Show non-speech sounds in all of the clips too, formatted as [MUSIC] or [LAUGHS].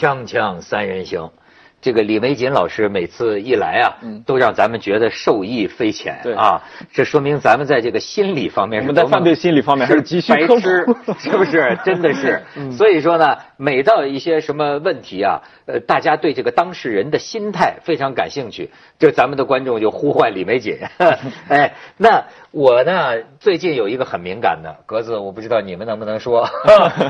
锵锵三人行，这个李玫瑾老师每次一来啊，都让咱们觉得受益匪浅对啊。这说明咱们在这个心理方面我们在犯罪心理方面还是急需白痴，[LAUGHS] 是不是？[LAUGHS] 真的是。所以说呢，每到一些什么问题啊，呃，大家对这个当事人的心态非常感兴趣，这咱们的观众就呼唤李玫瑾。[LAUGHS] 哎，那我呢，最近有一个很敏感的格子，我不知道你们能不能说，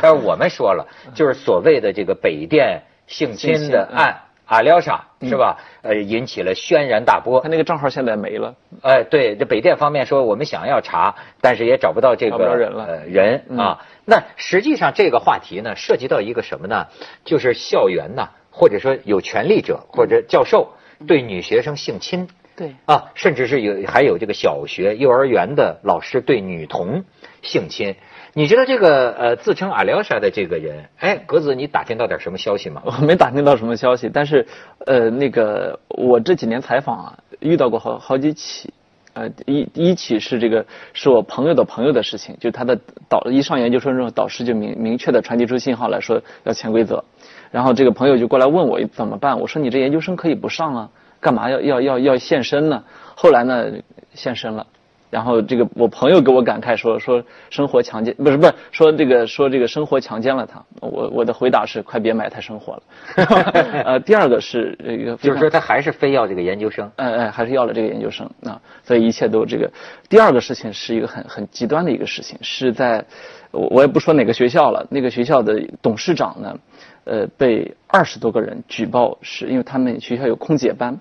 但是我们说了，就是所谓的这个北电性侵的案。阿廖沙是吧？呃，引起了轩然大波他。那个账号现在没了，哎，对，这北电方面说我们想要查，但是也找不到这个人了呃人啊。那实际上这个话题呢，涉及到一个什么呢？就是校园呐，或者说有权力者或者教授对女学生性侵对，啊，甚至是有还有这个小学、幼儿园的老师对女童性侵。你知道这个呃自称阿廖沙的这个人，哎，格子，你打听到点什么消息吗？我 [LAUGHS] 没打听到什么消息，但是，呃，那个我这几年采访啊，遇到过好好几起，呃，一一起是这个是我朋友的朋友的事情，就他的导一上研究生之后，导师就明明确的传递出信号来说要潜规则，然后这个朋友就过来问我怎么办，我说你这研究生可以不上啊，干嘛要要要要现身呢？后来呢，现身了。然后这个我朋友给我感慨说说生活强奸不是不是说这个说这个生活强奸了他，我我的回答是快别埋汰生活了。[LAUGHS] 呃，第二个是这个就是说他还是非要这个研究生。哎哎，还是要了这个研究生啊，所以一切都这个。第二个事情是一个很很极端的一个事情，是在我我也不说哪个学校了，那个学校的董事长呢，呃，被二十多个人举报，是因为他们学校有空姐班，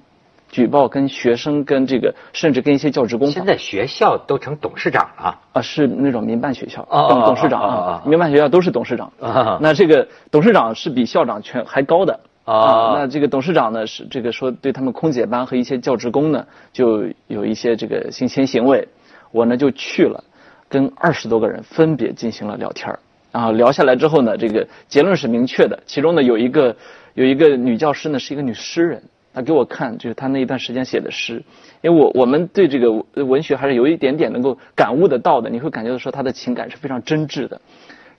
举报跟学生跟这个甚至跟一些教职工现在学校都成董事长了。啊，是那种民办学校，哦董董事长啊，民办学校都是董事长。啊那这个董事长是比校长权还高的。啊那这个董事长呢是这个说对他们空姐班和一些教职工呢就有一些这个性侵行为，我呢就去了，跟二十多个人分别进行了聊天儿。然后聊下来之后呢，这个结论是明确的，其中呢有一个有一个女教师呢是一个女诗人。他给我看，就是他那一段时间写的诗，因为我我们对这个文学还是有一点点能够感悟得到的，你会感觉到说他的情感是非常真挚的。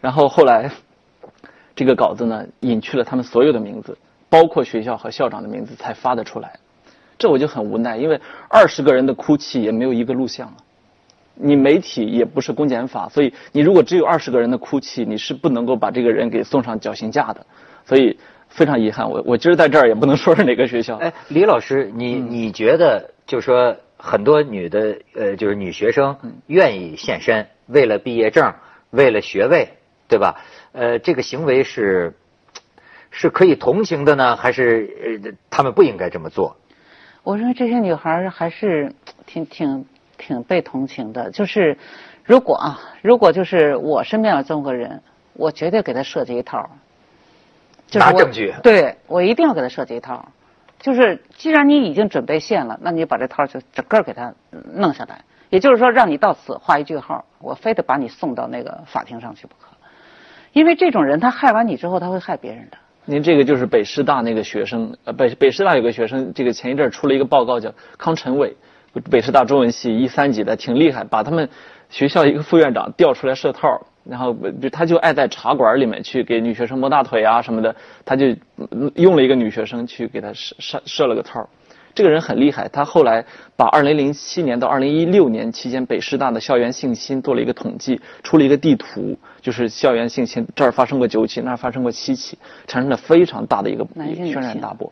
然后后来，这个稿子呢隐去了他们所有的名字，包括学校和校长的名字才发得出来，这我就很无奈，因为二十个人的哭泣也没有一个录像啊。你媒体也不是公检法，所以你如果只有二十个人的哭泣，你是不能够把这个人给送上绞刑架的。所以非常遗憾，我我今儿在这儿也不能说是哪个学校。哎，李老师，你嗯你觉得，就是说很多女的呃，就是女学生嗯愿意献身，为了毕业证，为了学位，对吧？呃，这个行为是是可以同情的呢，还是呃他们不应该这么做？我认为这些女孩儿还是 [TSK] 挺挺挺被同情的。就是如果啊，如果就是我身边有这么个人，我绝对给他设计一套儿。就是拿证据对我一定要给他设计一套。就是既然你已经准备现了，那你把这套就整个给他弄下来。也就是说，让你到此画一句号，我非得把你送到那个法庭上去不可。因为这种人，他害完你之后，他会害别人的。您这个就是北师大那个学生，呃，北北师大有个学生，这个前一阵儿出了一个报告，叫康晨伟，北师大中文系一三级的，挺厉害，把他们学校一个副院长调出来设套儿，然后就他就爱在茶馆里面去给女学生摸大腿啊什么的，他就嗯用了一个女学生去给他设设设了个套儿。这个人很厉害，他后来把2007年到2016年期间北师大的校园性侵做了一个统计，出了一个地图，就是校园性侵这儿发生过九起，那儿发生过七起，产生了非常大的一个轩然大波。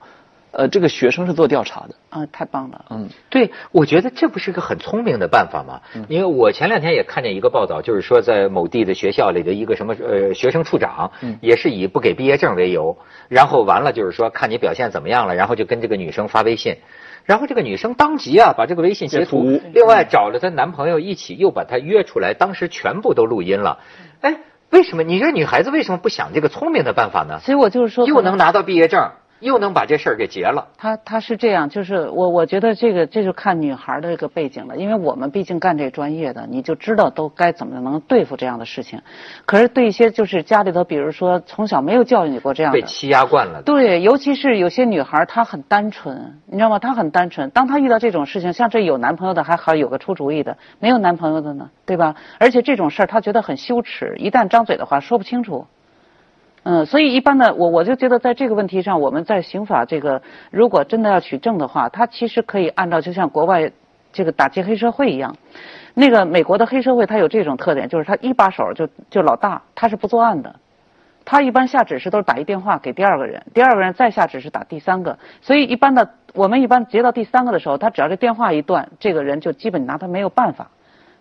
呃，这个学生是做调查的，啊，太棒了！嗯，对，我觉得这不是个很聪明的办法吗？因为我前两天也看见一个报道，就是说在某地的学校里的一个什么呃学生处长，也是以不给毕业证为由，然后完了就是说看你表现怎么样了，然后就跟这个女生发微信，然后这个女生当即啊把这个微信截图截图，另外找了她男朋友一起又把她约出来，当时全部都录音了。哎，为什么你这女孩子为什么不想这个聪明的办法呢？所以我就是说，又能拿到毕业证，又能把这事儿给结了。他他是这样，就是我我觉得这个这就看女孩的这个背景了，因为我们毕竟干这专业的，你就知道都该怎么能对付这样的事情。可是对一些就是家里头，比如说从小没有教育你过这样的，被欺压惯了的。对，尤其是有些女孩，她很单纯，你知道吗？她很单纯。当她遇到这种事情，像这有男朋友的还好有个出主意的，没有男朋友的呢，对吧？而且这种事儿她觉得很羞耻，一旦张嘴的话说不清楚。嗯，所以一般的我我就觉得在这个问题上，我们在刑法这个如果真的要取证的话，它其实可以按照就像国外这个打击黑社会一样，那个美国的黑社会它有这种特点，就是他一把手就就老大，他是不作案的。他一般下指示都是打一电话给第二个人，第二个人再下指示打第三个，所以一般的我们一般接到第三个的时候，他只要这电话一断，这个人就基本拿他没有办法，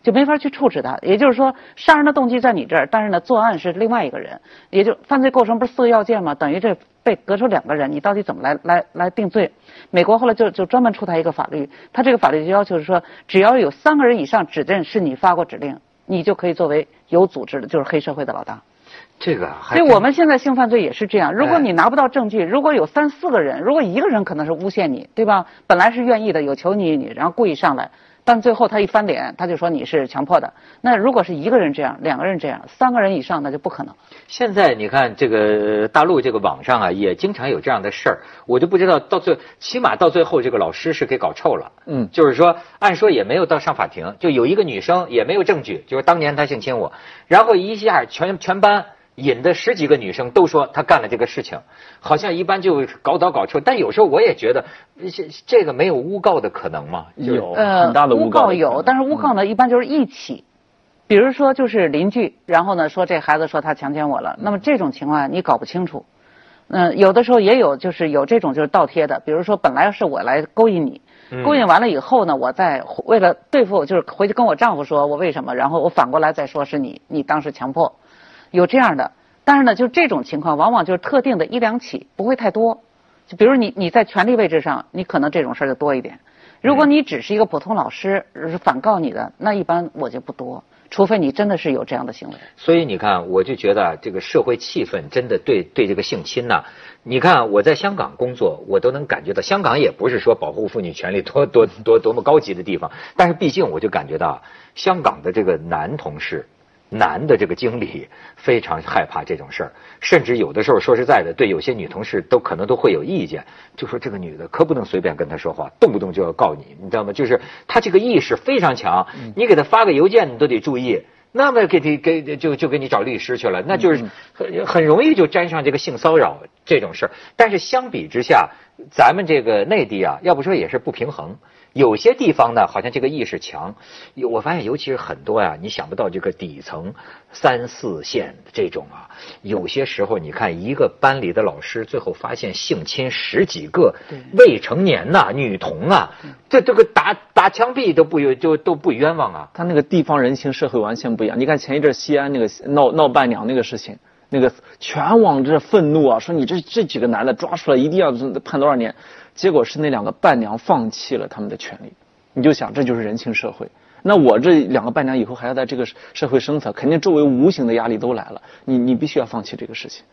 就没法去处置他。也就是说，杀人的动机在你这儿，但是呢，作案是另外一个人，也就犯罪构成不是四个要件吗？等于这被隔出两个人，你到底怎么来来来定罪？美国后来就就专门出台一个法律，他这个法律就要求是说，只要有三个人以上指认是你发过指令，你就可以作为有组织的，就是黑社会的老大。这个还所以我们现在性犯罪也是这样，如果你拿不到证据，如果有三四个人，如果一个人可能是诬陷你，对吧？本来是愿意的，有求于你，然后故意上来，但最后他一翻脸，他就说你是强迫的。那如果是一个人这样，两个人这样，三个人以上那就不可能。现在你看这个大陆这个网上啊，也经常有这样的事儿，我就不知道到最起码到最后这个老师是给搞臭了。嗯就是说按说也没有到上法庭，就有一个女生也没有证据，就是当年她性侵我，然后一下全全班。引的十几个女生都说他干了这个事情，好像一般就搞早搞臭，但有时候我也觉得这这个没有诬告的可能吗？有很大的诬诬告的可能有，但是诬告呢，一般就是一起。比如说，就是邻居，然后呢说这孩子说他强奸我了，那么这种情况你搞不清楚。嗯，有的时候也有，就是有这种就是倒贴的，比如说本来是我来勾引你，勾引完了以后呢，我再为了对付，就是回去跟我丈夫说我为什么，然后我反过来再说是你，你当时强迫，有这样的。但是呢，就这种情况，往往就是特定的一两起，不会太多。就比如你你在权力位置上，你可能这种事儿就多一点。如果你只是一个普通老师，是反告你的，那一般我就不多，除非你真的是有这样的行为。所以你看，我就觉得啊这个社会气氛真的对对这个性侵呐、你看我在香港工作，我都能感觉到，香港也不是说保护妇女权利多多多多么高级的地方，但是毕竟我就感觉到啊，香港的这个男同事。男的这个经理非常害怕这种事儿，甚至有的时候说实在的，对有些女同事都可能都会有意见，就说这个女的可不能随便跟他说话，动不动就要告你，你知道吗？就是他这个意识非常强，你给他发个邮件你都得注意。那么给你给就就给你找律师去了，那就是很很容易就沾上这个性骚扰这种事儿。但是相比之下，咱们这个内地啊，要不说也是不平衡。有些地方呢，好像这个意识强。有我发现，尤其是很多呀、你想不到这个底层三四线这种啊，有些时候你看一个班里的老师，最后发现性侵十几个未成年呐、女童啊，这这个打打枪毙都不就都不冤枉啊。他那个地方人情社会完全不一样。你看前一阵西安那个闹闹伴娘那个事情，那个全网这愤怒啊，说你这这几个男的抓出来一定要判多少年，结果是那两个伴娘放弃了他们的权利。你就想这就是人情社会。那我这两个伴娘以后还要在这个社会生存，肯定周围无形的压力都来了。你你必须要放弃这个事情。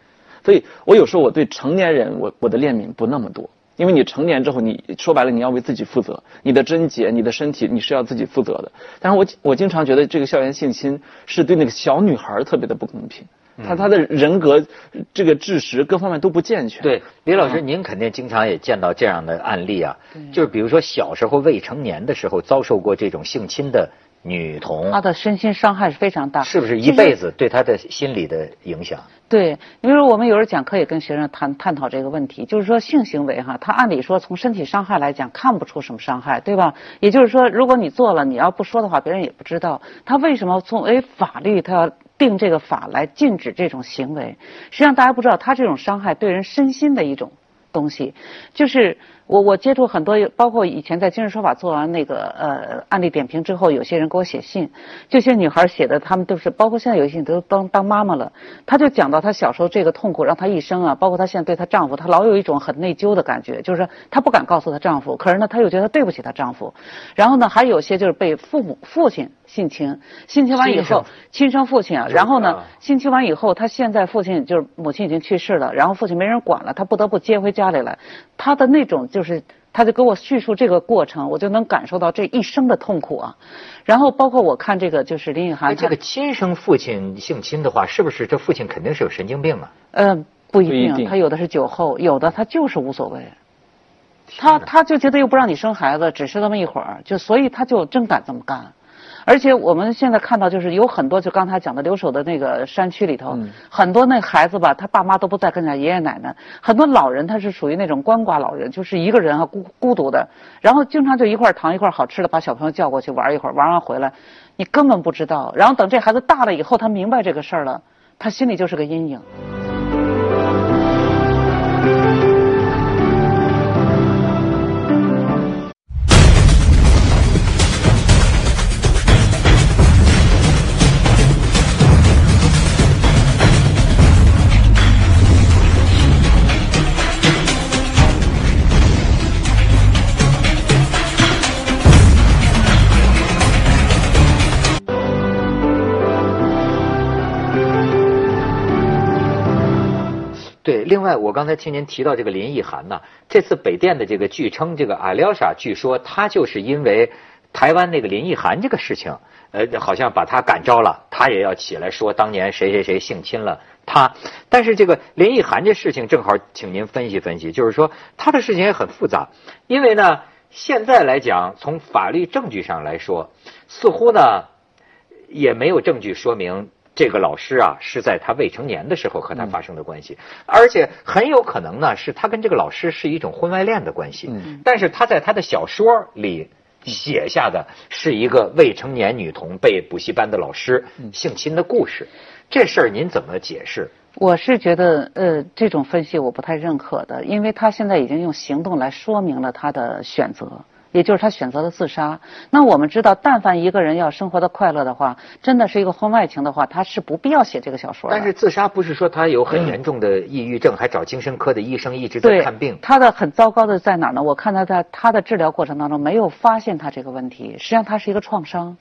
所以我有时候我对成年人我我的怜悯不那么多，因为你成年之后，你说白了你要为自己负责，你的贞洁、你的身体你是要自己负责的。但是我我经常觉得这个校园性侵是对那个小女孩特别的不公平，她她的人格、这个智识各方面都不健全。对，李老师，您肯定经常也见到这样的案例啊，就是比如说小时候未成年的时候遭受过这种性侵的女童，她的身心伤害是非常大，是不是一辈子对她的心理的影响？对，因为我们有时候讲课也跟学生探探讨这个问题，就是说性行为哈，它按理说从身体伤害来讲看不出什么伤害，对吧？也就是说，如果你做了，你要不说的话，别人也不知道。他为什么从为法律他要定这个法来禁止这种行为？实际上大家不知道，他这种伤害对人身心的一种东西，就是我我接触很多，包括以前在今日说法做完那个呃案例点评之后，有些人给我写信，这些女孩写的，她们都是，包括现在有一些都当当妈妈了，她就讲到她小时候这个痛苦，让她一生啊，包括她现在对她丈夫，她老有一种很内疚的感觉，就是说她不敢告诉她丈夫，可是呢，她又觉得对不起她丈夫，然后呢，还有些就是被父母父亲性侵，性侵完以后，亲生父亲啊，然后呢，性侵完以后，她现在父亲就是母亲已经去世了，然后父亲没人管了，她不得不接回家里来，她的那种就是。他就给我叙述这个过程，我就能感受到这一生的痛苦啊。然后包括我看这个，就是林雨涵，哎，这个亲生父亲性侵的话，是不是这父亲肯定是有神经病啊？嗯，不一定定，他有的是酒后，有的他就是无所谓。他他就觉得又不让你生孩子，只是那么一会儿，就所以他就真敢这么干。而且我们现在看到，就是有很多，就刚才讲的留守的那个山区里头，很多那孩子吧，他爸妈都不在跟着，爷爷奶奶，很多老人他是属于那种鳏寡老人，就是一个人啊孤孤独的，然后经常就一块糖一块好吃的，把小朋友叫过去玩一会儿，玩完回来，你根本不知道，然后等这孩子大了以后，他明白这个事儿了，他心里就是个阴影。对，另外我刚才听您提到这个林奕涵呢，这次北电的这个据称，这个阿廖沙据说他就是因为台湾那个林奕涵这个事情，呃，好像把他感召了，他也要起来说当年谁谁谁性侵了他。但是这个林奕涵这事情正好请您分析分析，就是说他的事情也很复杂，因为呢现在来讲从法律证据上来说，似乎呢也没有证据说明。这个老师啊，是在他未成年的时候和他发生的关系，而且很有可能呢，是他跟这个老师是一种婚外恋的关系。但是他在他的小说里写下的是一个未成年女童被补习班的老师性侵的故事，这事儿您怎么解释？我是觉得，呃，这种分析我不太认可的，因为他现在已经用行动来说明了他的选择。也就是他选择了自杀。那我们知道，但凡一个人要生活的快乐的话，真的是一个婚外情的话，他是不必要写这个小说的但是自杀不是说他有很严重的抑郁症，还找精神科的医生一直在看病。他的很糟糕的在哪呢？我看他在他的治疗过程当中没有发现他这个问题，实际上他是一个创伤。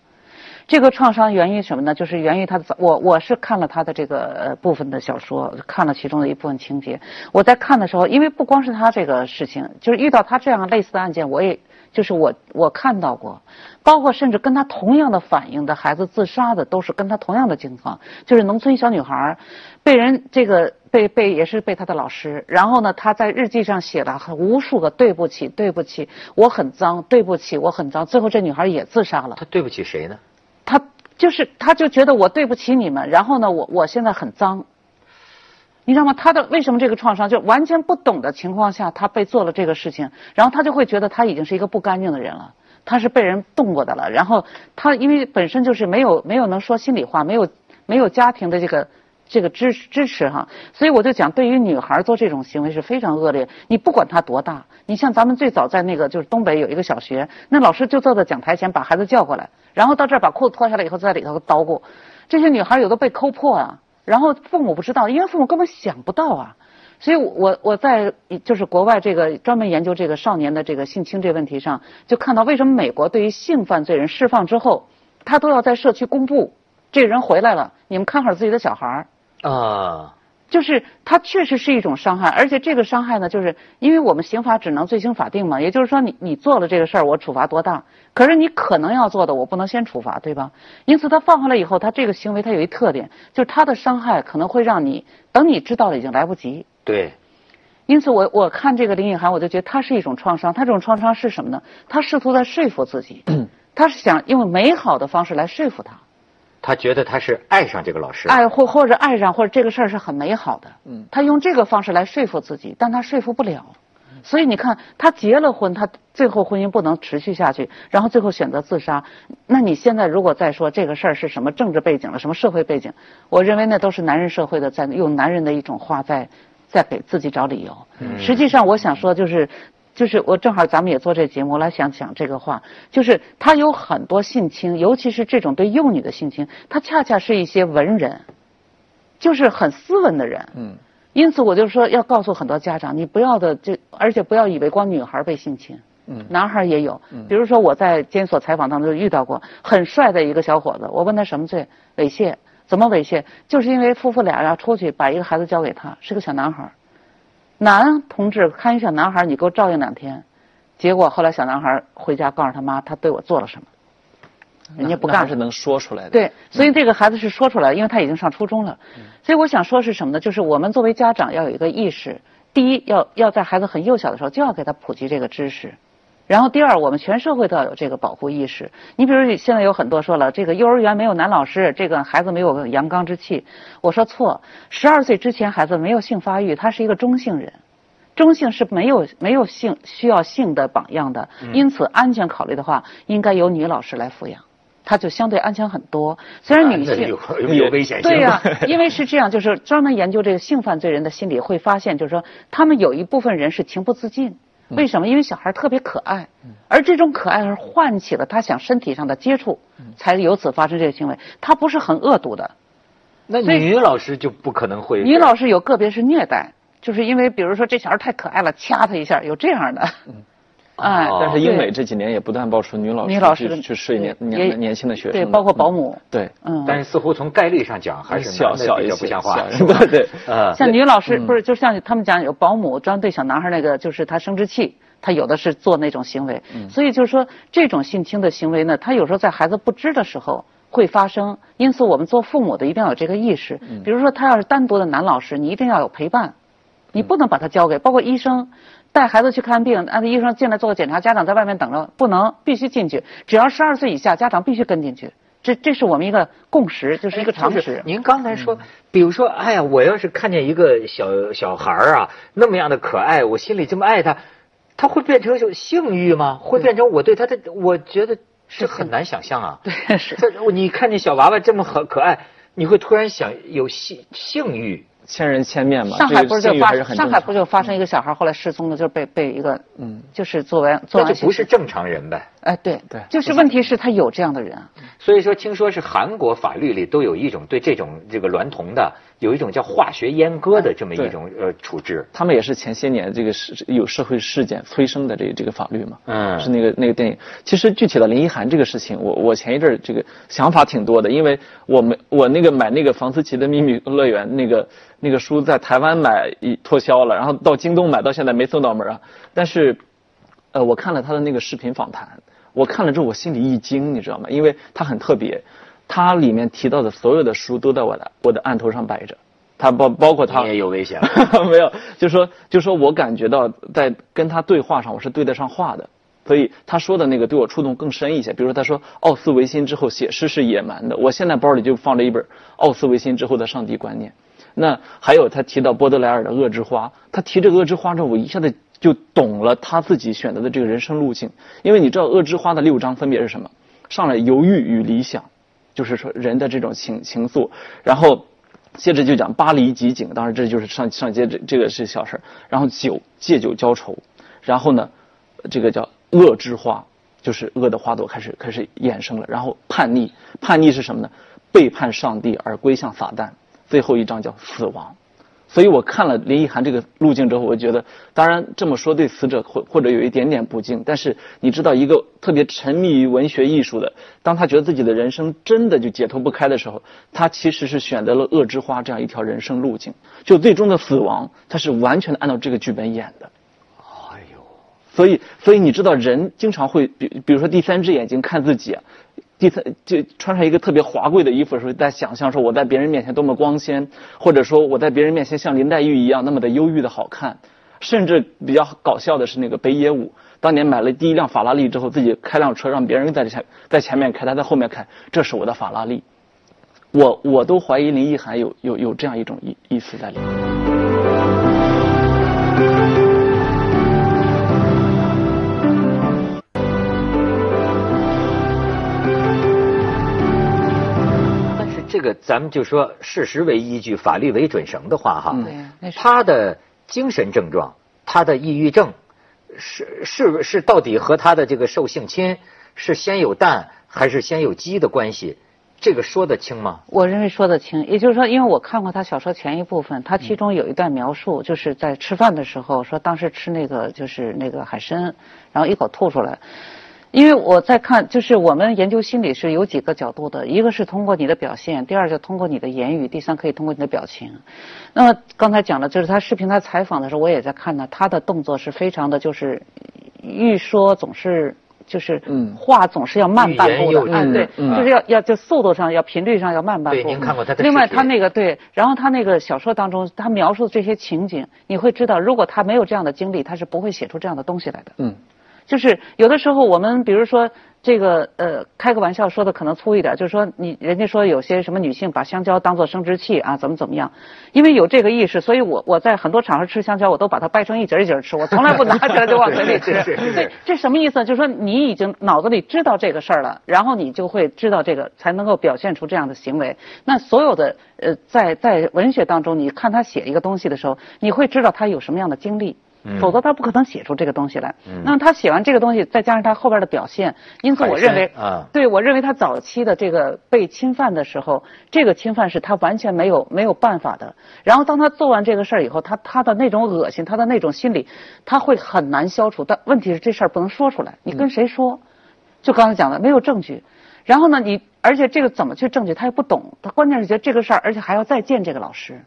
这个创伤源于什么呢？就是源于他的我我是看了他的这个部分的小说，看了其中的一部分情节。我在看的时候，因为不光是他这个事情，就是遇到他这样类似的案件，我也。就是我我看到过，包括甚至跟他同样的反应的孩子自杀的，都是跟他同样的情况，就是农村小女孩，被人这个被被也是被他的老师，然后呢，他在日记上写了无数个对不起对不起，我很脏，对不起我很脏，最后这女孩也自杀了。他对不起谁呢？他就是他就觉得我对不起你们，然后呢，我我现在很脏。你知道吗？他的为什么这个创伤就完全不懂的情况下，他被做了这个事情，然后他就会觉得他已经是一个不干净的人了，他是被人动过的了。然后他因为本身就是没有没有能说心里话，没有没有家庭的这个这个支支持哈，所以我就讲，对于女孩做这种行为是非常恶劣。你不管她多大，你像咱们最早在那个就是东北有一个小学，那老师就坐在讲台前把孩子叫过来，然后到这儿把裤子脱下来以后在里头捣鼓，这些女孩有的被抠破啊。然后父母不知道，因为父母根本想不到啊，所以我我在就是国外这个专门研究这个少年的这个性侵这问题上，就看到为什么美国对于性犯罪人释放之后，他都要在社区公布，这个人回来了，你们看好自己的小孩儿啊。就是它确实是一种伤害，而且这个伤害呢，就是因为我们刑法只能罪刑法定嘛，也就是说你你做了这个事儿，我处罚多大？可是你可能要做的，我不能先处罚，对吧？因此他放回来以后，他这个行为他有一特点，就是他的伤害可能会让你等你知道了已经来不及。对。因此我我看这个林雨涵，我就觉得他是一种创伤，他这种创伤是什么呢？他试图在说服自己，[CLEARS THROAT] 他是想用美好的方式来说服他。他觉得他是爱上这个老师，爱或或者爱上或者这个事儿是很美好的。嗯，他用这个方式来说服自己，但他说服不了。所以你看，他结了婚，他最后婚姻不能持续下去，然后最后选择自杀。那你现在如果再说这个事儿是什么政治背景了，什么社会背景，我认为那都是男人社会的在用男人的一种话在在给自己找理由。实际上，我想说就是。就是我正好咱们也做这节目我来想想这个话，就是他有很多性侵，尤其是这种对幼女的性侵，他恰恰是一些文人，就是很斯文的人。嗯。因此我就说要告诉很多家长，你不要的就，而且不要以为光女孩被性侵，嗯，男孩也有。嗯。比如说我在监所采访当中遇到过很帅的一个小伙子，我问他什么罪？猥亵？怎么猥亵？就是因为夫妇俩要出去，把一个孩子交给他，是个小男孩。男同志看一小男孩，你给我照应两天，结果后来小男孩回家告诉他妈，他对我做了什么，人家不干。是能说出来的。对，所以这个孩子是说出来，因为他已经上初中了。所以我想说是什么呢？就是我们作为家长要有一个意识，第一要要在孩子很幼小的时候就要给他普及这个知识，然后第二，我们全社会都要有这个保护意识。你比如现在有很多说了，这个幼儿园没有男老师，这个孩子没有阳刚之气。我说错，十二岁之前孩子没有性发育，他是一个中性人，中性是没有没有性需要性的榜样的。因此，安全考虑的话，应该由女老师来抚养，他就相对安全很多。虽然女性有有危险性。对呀，[LAUGHS] 因为是这样，就是专门研究这个性犯罪人的心理，会发现就是说，他们有一部分人是情不自禁。为什么？因为小孩特别可爱，而这种可爱是唤起了他想身体上的接触，才由此发生这个行为。他不是很恶毒的。那女老师就不可能会。女老师有个别是虐待，就是因为比如说这小孩太可爱了，掐他一下，有这样的。哎，但是英美这几年也不断爆出女老师女老师去睡年年年轻的学生，对，包括保姆。对，嗯。但是似乎从概率上讲，还是小小一些不像话。[LAUGHS] 对对。啊，像女老师不是，就像他们讲有保姆专对小男孩那个，就是他生殖器。他有的是做那种行为，所以就是说这种性侵的行为呢，他有时候在孩子不知的时候会发生。因此，我们做父母的一定要有这个意识。比如说，他要是单独的男老师，你一定要有陪伴，你不能把他交给。包括医生带孩子去看病，按照医生进来做个检查，家长在外面等着，不能必须进去。只要十二岁以下，家长必须跟进去。这这是我们一个共识，就是一个常识。您刚才说，比如说，哎呀，我要是看见一个小小孩啊，那么样的可爱，我心里这么爱他。他会变成有性欲吗？会变成我对他的？我觉得是很难想象啊。对，是。你看见小娃娃这么很可爱，你会突然想有性性欲。千人千面嘛。上海不是就发上海不就发生一个小孩后来失踪了，就是被被一个嗯，就是作为那就不是正常人呗。哎，对对，就是问题是他有这样的人。所以说，听说是韩国法律里都有一种对这种这个娈童的。有一种叫化学阉割的这么一种呃处置，他们也是前些年这个是有社会事件催生的这个这个法律嘛，嗯，是那个那个电影。其实具体的林一涵这个事情，我我前一阵儿这个想法挺多的，因为我们我那个买那个房思琪的秘密乐园那个那个书在台湾买一脱销了，然后到京东买到现在没送到门啊。但是，呃，我看了他的那个视频访谈，我看了之后我心里一惊，你知道吗？因为他很特别。他里面提到的所有的书都在我的我的案头上摆着，他包包括他也有危险，[LAUGHS] 没有，就说就说我感觉到在跟他对话上我是对得上话的，所以他说的那个对我触动更深一些。比如说他说奥斯维辛之后写诗是野蛮的，我现在包里就放着一本奥斯维辛之后的上帝观念。那还有他提到波德莱尔的恶之花，他提这个恶之花之后，我一下子就懂了他自己选择的这个人生路径，因为你知道恶之花的六章分别是什么？上来犹豫与理想。就是说人的这种情情愫，然后接着就讲巴黎集锦，当然这就是上上街这这个是小事儿然后酒借酒浇愁，然后呢，这个叫恶之花，就是恶的花朵开始开始衍生了。然后叛逆，叛逆是什么呢？背叛上帝而归向撒旦。最后一章叫死亡。所以我看了林奕涵这个路径之后，我觉得，当然这么说对死者或或者有一点点不敬，但是你知道，一个特别沉迷于文学艺术的，当他觉得自己的人生真的就解脱不开的时候，他其实是选择了恶之花这样一条人生路径，就最终的死亡，他是完全的按照这个剧本演的。哎呦，所以所以你知道，人经常会比比如说第三只眼睛看自己。第三，就穿上一个特别华贵的衣服的时候，在想象说我在别人面前多么光鲜，或者说我在别人面前像林黛玉一样那么的忧郁的好看。甚至比较搞笑的是那个北野武，当年买了第一辆法拉利之后，自己开辆车让别人在前在前面开，他在后面开，这是我的法拉利。我我都怀疑林奕涵有有有这样一种意意思在里面。这个咱们就说事实为依据，法律为准绳的话，哈，他的精神症状，他的抑郁症，是是是到底和他的这个受性侵是先有蛋还是先有鸡的关系？这个说得清吗？我认为说得清，也就是说，因为我看过他小说前一部分，他其中有一段描述，就是在吃饭的时候说，当时吃那个就是那个海参，然后一口吐出来。因为我在看，就是我们研究心理是有几个角度的，一个是通过你的表现，第二就通过你的言语，第三可以通过你的表情。那么刚才讲的就是他视频他采访的时候，我也在看呢，他的动作是非常的，就是欲说总是就是话总是要慢半步的，哎对，就是要要就速度上要频率上要慢半步。对，您看过他的。另外他那个对，然后他那个小说当中他描述的这些情景，你会知道，如果他没有这样的经历，他是不会写出这样的东西来的。嗯。就是有的时候我们比如说。这个呃，开个玩笑说的可能粗一点，就是说你人家说有些什么女性把香蕉当做生殖器啊，怎么怎么样？因为有这个意识，所以我我在很多场合吃香蕉，我都把它掰成一节一节吃，我从来不拿起来就往嘴里吃。[LAUGHS] 对，这什么意思？就是说你已经脑子里知道这个事儿了，然后你就会知道这个，才能够表现出这样的行为。那所有的呃，在在文学当中，你看他写一个东西的时候，你会知道他有什么样的经历。否则他不可能写出这个东西来。那么他写完这个东西，再加上他后边的表现，因此我认为，啊对我认为他早期的这个被侵犯的时候，这个侵犯是他完全没有没有办法的。然后当他做完这个事儿以后，他他的那种恶心，他的那种心理，他会很难消除。但问题是这事儿不能说出来，你跟谁说？就刚才讲的，没有证据。然后呢，你而且这个怎么去证据，他也不懂。他关键是觉得这个事儿，而且还要再见这个老师。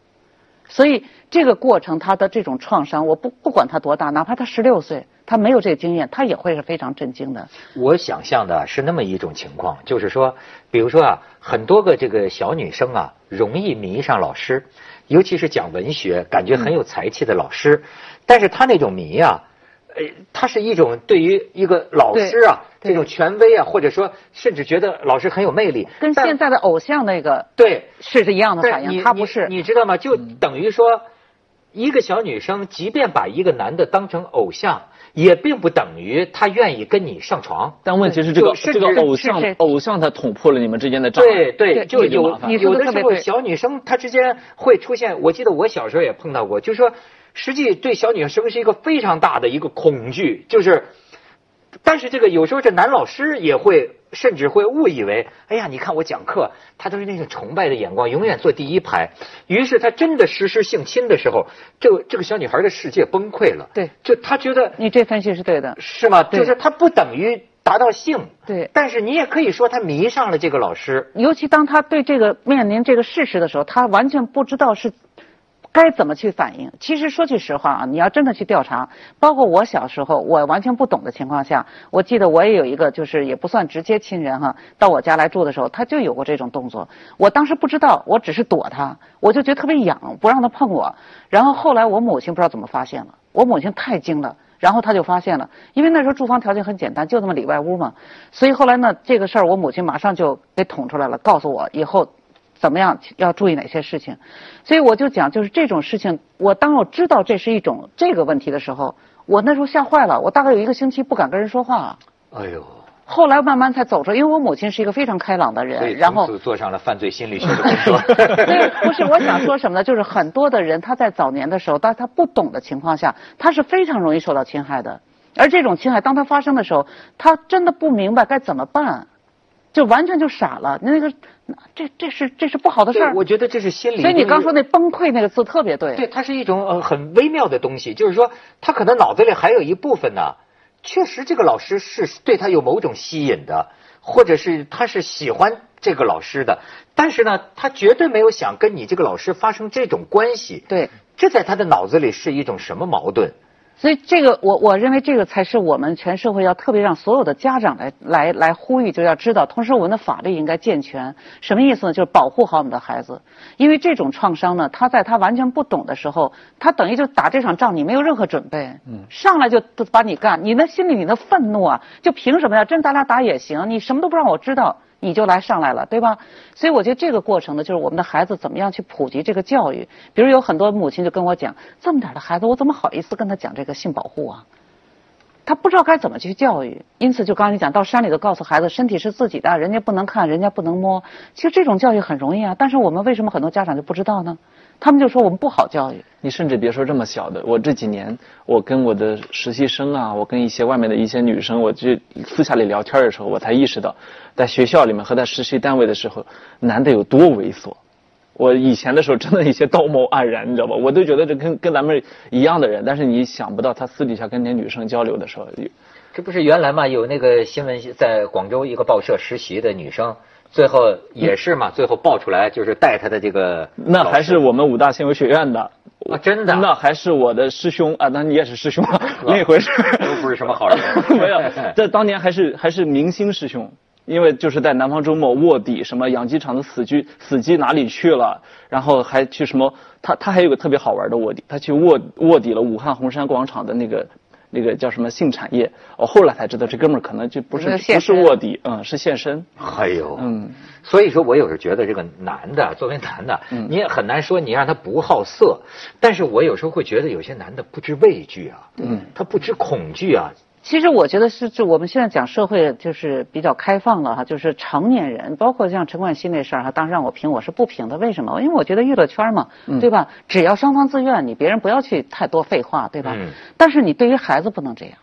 所以这个过程，他的这种创伤，我不不管他多大，哪怕他十六岁，他没有这个经验，他也会是非常震惊的。我想象的是那么一种情况，就是说，比如说啊，很多个这个小女生啊，容易迷上老师，尤其是讲文学、感觉很有才气的老师，但是他那种迷啊。呃，他是一种对于一个老师啊，这种权威啊，或者说甚至觉得老师很有魅力，跟现在的偶像那个对是是一样的反应。他不是，你知道吗？就等于说，一个小女生即便把一个男的当成偶像，也并不等于他愿意跟你上床。但问题是，这个这个偶像偶像他捅破了你们之间的障碍。对对，就有有的时候小女生她之间会出现，我记得我小时候也碰到过，就是说。实际对小女生是一个非常大的一个恐惧，就是，但是这个有时候这男老师也会甚至会误以为，哎呀，你看我讲课，他都是那种崇拜的眼光，永远坐第一排。于是他真的实施性侵的时候，这个这个小女孩的世界崩溃了。对，就他觉得你这分析是对的，是吗？就是他不等于达到性，对，但是你也可以说他迷上了这个老师。尤其当他对这个面临这个事实的时候，他完全不知道是。该怎么去反应？其实说句实话啊，你要真的去调查，包括我小时候我完全不懂的情况下，我记得我也有一个就是也不算直接亲人哈，到我家来住的时候，他就有过这种动作。我当时不知道，我只是躲他，我就觉得特别痒，不让他碰我。然后后来我母亲不知道怎么发现了，我母亲太精了，然后他就发现了，因为那时候住房条件很简单，就那么里外屋嘛，所以后来呢，这个事儿我母亲马上就给捅出来了，告诉我以后。怎么样要注意哪些事情？所以我就讲，就是这种事情，我当我知道这是一种这个问题的时候，我那时候吓坏了，我大概有一个星期不敢跟人说话。哎呦！后来慢慢才走出来，因为我母亲是一个非常开朗的人，然后做上了犯罪心理学的工作。[LAUGHS] 对，不是我想说什么呢？就是很多的人他在早年的时候，当他不懂的情况下，他是非常容易受到侵害的。而这种侵害，当他发生的时候，他真的不明白该怎么办。就完全就傻了，那个，这这是这是不好的事儿。我觉得这是心理。所以你刚说那崩溃那个字特别对。对，它是一种呃很微妙的东西，就是说他可能脑子里还有一部分呢，确实这个老师是对他有某种吸引的，或者是他是喜欢这个老师的，但是呢，他绝对没有想跟你这个老师发生这种关系。对，这在他的脑子里是一种什么矛盾？所以这个我我认为这个才是我们全社会要特别让所有的家长来来来呼吁，就要知道。同时，我们的法律应该健全。什么意思呢？就是保护好我们的孩子。因为这种创伤呢，他在他完全不懂的时候，他等于就打这场仗，你没有任何准备，嗯，上来就把你干，你那心里你的愤怒啊，就凭什么呀？真咱俩打也行，你什么都不让我知道。你就来上来了，对吧？所以我觉得这个过程呢，就是我们的孩子怎么样去普及这个教育。比如有很多母亲就跟我讲，这么点的孩子，我怎么好意思跟他讲这个性保护啊？他不知道该怎么去教育，因此就刚才你讲到山里头告诉孩子，身体是自己的，人家不能看，人家不能摸。其实这种教育很容易啊，但是我们为什么很多家长就不知道呢？他们就说我们不好教育。你甚至别说这么小的，我这几年我跟我的实习生啊，我跟一些外面的一些女生，我去私下里聊天的时候，我才意识到，在学校里面和在实习单位的时候，男的有多猥琐。我以前的时候真的一些道貌岸然，你知道吧？我都觉得这跟跟咱们一样的人，但是你想不到他私底下跟那女生交流的时候，这不是原来嘛？有那个新闻在广州一个报社实习的女生。最后也是嘛，最后爆出来就是带他的这个，那还是我们武大新闻学院的。啊，真的，那还是我的师兄啊，那你也是师兄，[LAUGHS] 另一回事，都不是什么好人，[LAUGHS] 没有，这当年还是还是明星师兄，因为就是在南方周末卧底什么养鸡场的死鸡死鸡哪里去了，然后还去什么，他他还有个特别好玩的卧底，他去卧卧底了武汉红山广场的那个。那个叫什么性产业。我后来才知道，这哥们儿可能就不是不是卧底，嗯，是现身。哎呦，嗯，所以说我有时候觉得这个男的，作为男的，嗯你也很难说你让他不好色，但是我有时候会觉得有些男的不知畏惧啊，嗯，他不知恐惧啊，其实我觉得是，就我们现在讲社会就是比较开放了哈，就是成年人，包括像陈冠希那事儿哈，当时让我评我是不评的，为什么？因为我觉得娱乐圈嘛，对吧？只要双方自愿，你别人不要去太多废话，对吧？嗯但是你对于孩子不能这样。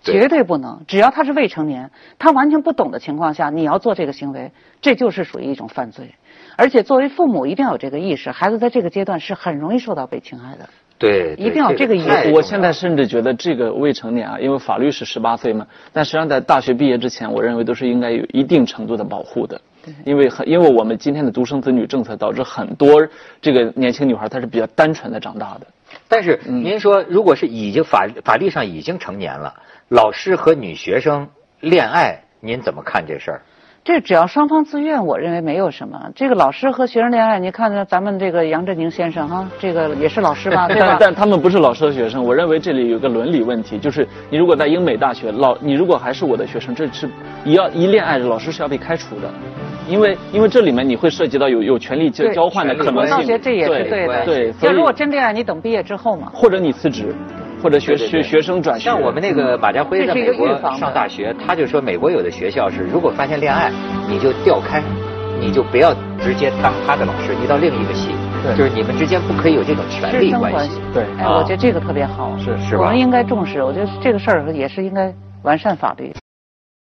绝对不能，只要他是未成年，他完全不懂的情况下，你要做这个行为，这就是属于一种犯罪。而且作为父母一定要有这个意识，孩子在这个阶段是很容易受到被侵害的。对，一定要这个意识太重要我现在甚至觉得这个未成年啊，因为法律是十八岁嘛，但实际上在大学毕业之前，我认为都是应该有一定程度的保护的。因为很，因为我们今天的独生子女政策导致很多这个年轻女孩她是比较单纯的长大的。但是嗯您说，如果是已经法法律上已经成年了，老师和女学生恋爱，您怎么看这事儿？这只要双方自愿，我认为没有什么。这个老师和学生恋爱，你看看咱们这个杨振宁先生哈，这个也是老师 [LAUGHS] 吧，对但吧？但他们不是老师和学生，我认为这里有个伦理问题，就是你如果在英美大学，老你如果还是我的学生，这是一要一恋爱，老师是要被开除的，因为因为这里面你会涉及到有有权利交交换的可能性。这也是对的。对，所以要如果真恋爱，你等毕业之后嘛。或者你辞职，或者学对对对学学生转学。像我们那个马家辉在美国上大学，他就说美国有的学校是，如果发现恋爱，你就调开，你就不要直接当他的老师，你到另一个系，对就是你们之间不可以有这种权师利关系关系。对我觉得这个特别好。是是吧我们应该重视，我觉得这个事儿也是应该完善法律。